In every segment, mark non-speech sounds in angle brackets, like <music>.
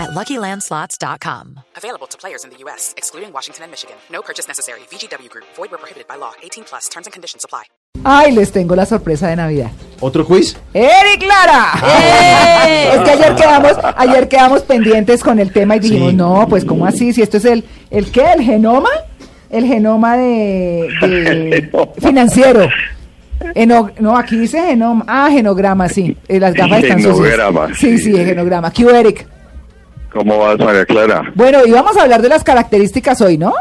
at LuckyLandSlots.com. Available to players in the U.S., excluding Washington and Michigan. No purchase necessary. VGW Group. Void where prohibited by law. 18 plus. Terms and conditions apply. Ay, les tengo la sorpresa de Navidad. ¿Otro quiz? ¡Eric Lara! ¡Eh! Es que ayer quedamos, ayer quedamos pendientes con el tema y dijimos, Sí. no, pues ¿cómo así? Si esto es el, ¿el qué? ¿El genoma? El genoma de, de <laughs> financiero. Eno- no, aquí dice genoma. Ah, genograma, sí. Eh, Las gafas están sucias. Genograma, Sí, sí. sí, el genograma. ¿Qué Eric? ¿Cómo vas, María Clara? Bueno, y vamos a hablar de las características hoy, ¿no?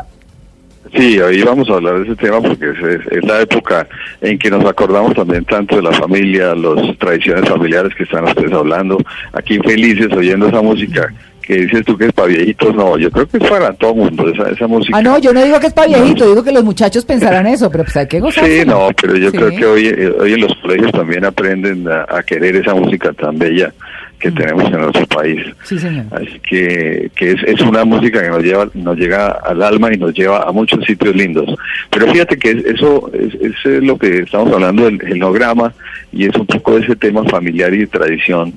Sí, hoy vamos a hablar de ese tema porque es, es- es la época en que nos acordamos también tanto de la familia, las tradiciones familiares que están ustedes hablando, aquí felices oyendo esa música que dices tú que es para viejitos, no, yo creo que es para todo mundo esa, esa música. Ah, no, yo no digo que es para viejito, digo que los muchachos pensarán eso, pero pues hay que gozar. Sí, no, pero yo Sí. creo que hoy, eh, hoy en los colegios también aprenden a, a querer esa música tan bella que tenemos en nuestro país. Sí, señor. Así que, que es, es una música que nos lleva, nos llega al alma y nos lleva a muchos sitios lindos. Pero fíjate que es- eso es, es, lo que estamos hablando del genograma y es un poco ese tema familiar y de tradición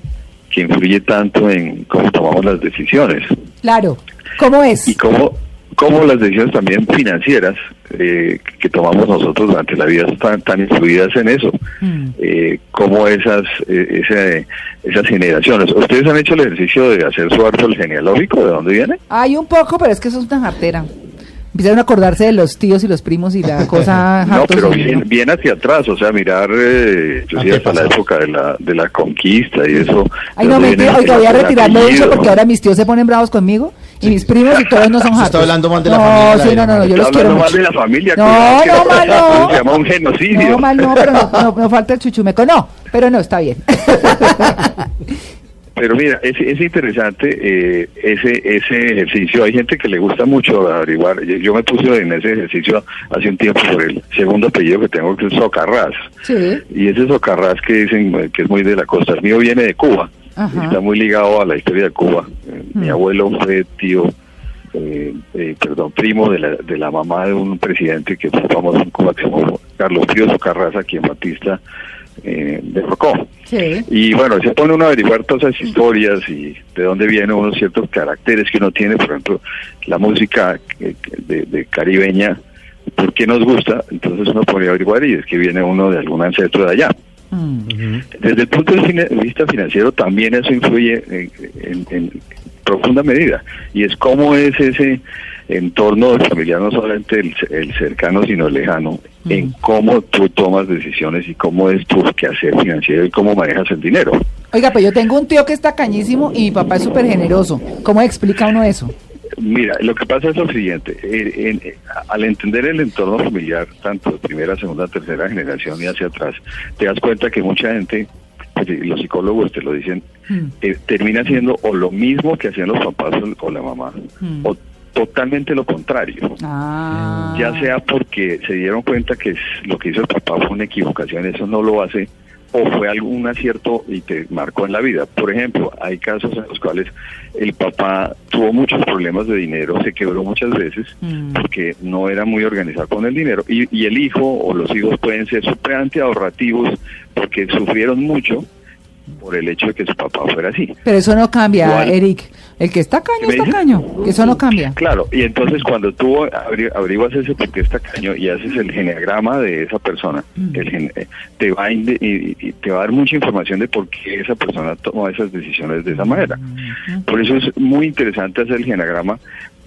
que influye tanto en cómo tomamos las decisiones Claro. ¿Cómo es? y cómo, cómo las decisiones también financieras eh, que tomamos nosotros durante la vida están tan influidas en eso. Mm. Eh, cómo esas, eh, esas generaciones. ¿Ustedes han hecho el ejercicio de hacer su árbol genealógico? ¿De dónde viene? Hay un poco, pero es que eso es una jartera. Empiezan a acordarse de los tíos y los primos y la <laughs> cosa No, pero bien, bien hacia atrás, o sea, mirar eh, inclusive hasta la época de la, de la conquista y eso. Ay, no, mentira, oiga, voy a el retirarlo de eso porque ahora mis tíos se ponen bravos conmigo y mis primos y todos no son <laughs> Se está hartos. hablando mal de la no, familia, sí, no, no, no, yo los quiero hablando mal mucho. de la familia. No, no, mal no. Se llama un genocidio. No, mal no, pero no, no, no falta el chuchumeco. No, pero no, está bien. <laughs> Pero mira, es, es interesante eh, ese ese ejercicio. Hay gente que le gusta mucho averiguar. Yo, yo me puse en ese ejercicio hace un tiempo por el segundo apellido que tengo, que es Socarrás. Sí. Y ese Socarrás que dicen que es muy de la costa. El mío viene de Cuba. Ajá. Está muy ligado a la historia de Cuba. Eh, Mi Mm. abuelo fue tío, eh, eh, perdón, primo de la, de la mamá de un presidente que fue famoso en Cuba, que se llamó Carlos Frío Socarrás, a quien Batista eh, derrocó. Sí. Y bueno, se pone uno a averiguar todas esas historias y de dónde vienen unos ciertos caracteres que uno tiene, por ejemplo, la música eh, de, de caribeña, ¿por qué nos gusta? Entonces uno pone a averiguar y es que viene uno de algún ancestro de allá. Desde el punto de vista financiero también eso influye en, en- en profunda medida y es cómo es ese entorno familiar, no solamente el, el cercano sino el lejano, en cómo tú tomas decisiones y cómo es tu quehacer financiero y cómo manejas el dinero. Oiga, pues yo tengo un tío que está cañísimo y mi papá es súper generoso. ¿Cómo explica uno eso? Mira, lo que pasa es lo siguiente, eh, en- eh, al entender el entorno familiar, tanto de primera, segunda, tercera generación y hacia atrás, te das cuenta que mucha gente, pues, y los psicólogos te lo dicen, Mm. eh, termina haciendo o lo mismo que hacían los papás o, la mamá, Mm. o totalmente lo contrario. Ah. Ya sea porque se dieron cuenta que lo que hizo el papá fue una equivocación, eso no lo hace, o fue algún acierto y te marcó en la vida. Por ejemplo, hay casos en los cuales el papá tuvo muchos problemas de dinero, se quebró muchas veces Mm. porque no era muy organizado con el dinero, y, y el hijo o los hijos pueden ser supremamente ahorrativos porque sufrieron mucho por el hecho de que su papá fuera así. Pero eso no cambia. Eric. El que está caño, ¿Qué me está dice? caño. Eso no cambia. Claro, y entonces cuando tú averiguas ese por qué está caño y haces el geneagrama de esa persona, el gen- eh, te, va a inde- y, y te va a dar mucha información de por qué esa persona tomó esas decisiones de esa manera. Por eso es muy interesante hacer el geneagrama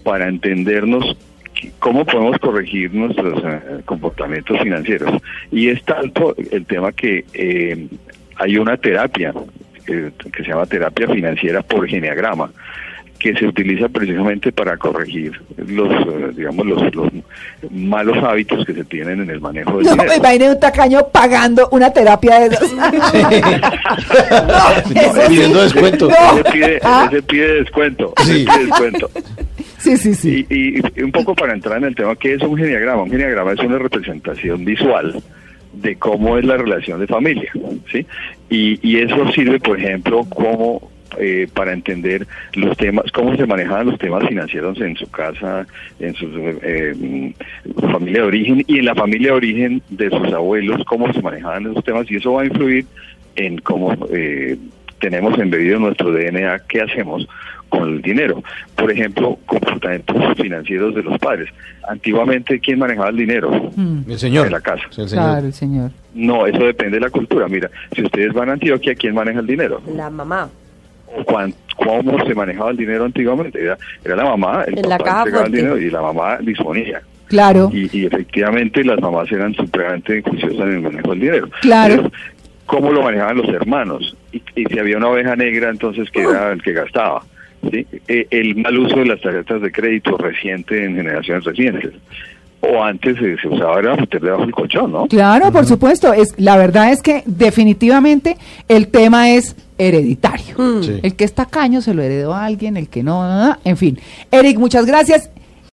para entendernos cómo podemos corregir nuestros eh, comportamientos financieros. Y es tanto el tema que eh, hay una terapia eh, que se llama terapia financiera por geneagrama que se utiliza precisamente para corregir los, eh, digamos, los, los malos hábitos que se tienen en el manejo del No dinero. me imaginé un tacaño pagando una terapia de. <laughs> No, sí. Pidiendo descuento. No. Ese pide, Ah. pide descuento, Sí. pide descuento. Sí, sí, sí. Y, y- y un poco para entrar en el tema, ¿qué es un geniagrama? Un geniagrama es una representación visual de cómo es la relación de familia, ¿sí? Y, y eso sirve, por ejemplo, como eh, para entender los temas, cómo se manejaban los temas financieros en su casa, en su eh, familia de origen y en la familia de origen de sus abuelos, cómo se manejaban esos temas y eso va a influir en cómo eh, tenemos embebido en nuestro DNA qué hacemos con el dinero. Por ejemplo, comportamientos financieros de los padres. Antiguamente, ¿quién manejaba el dinero? El señor. En la casa. El señor. Claro, el señor. No, eso depende de la cultura. Mira, si ustedes van a Antioquia, ¿quién maneja el dinero? La mamá. ¿Cómo se manejaba el dinero antiguamente? Era, era la mamá, el En la papá entregaba el dinero y la mamá disponía. Claro. Y, y efectivamente las mamás eran supremamente juiciosas en el manejo del dinero. Claro. Pero, ¿Cómo lo manejaban los hermanos? Y, y si había una oveja negra, entonces que era el que gastaba. ¿sí? Eh, el mal uso de las tarjetas de crédito reciente en generaciones recientes. O antes eh, se usaba era meter debajo del colchón, ¿no? Claro, por supuesto. Es, la verdad es que definitivamente el tema es hereditario. Sí. El que es tacaño se lo heredó a alguien, el que no, no, no, en fin. Eric, muchas gracias.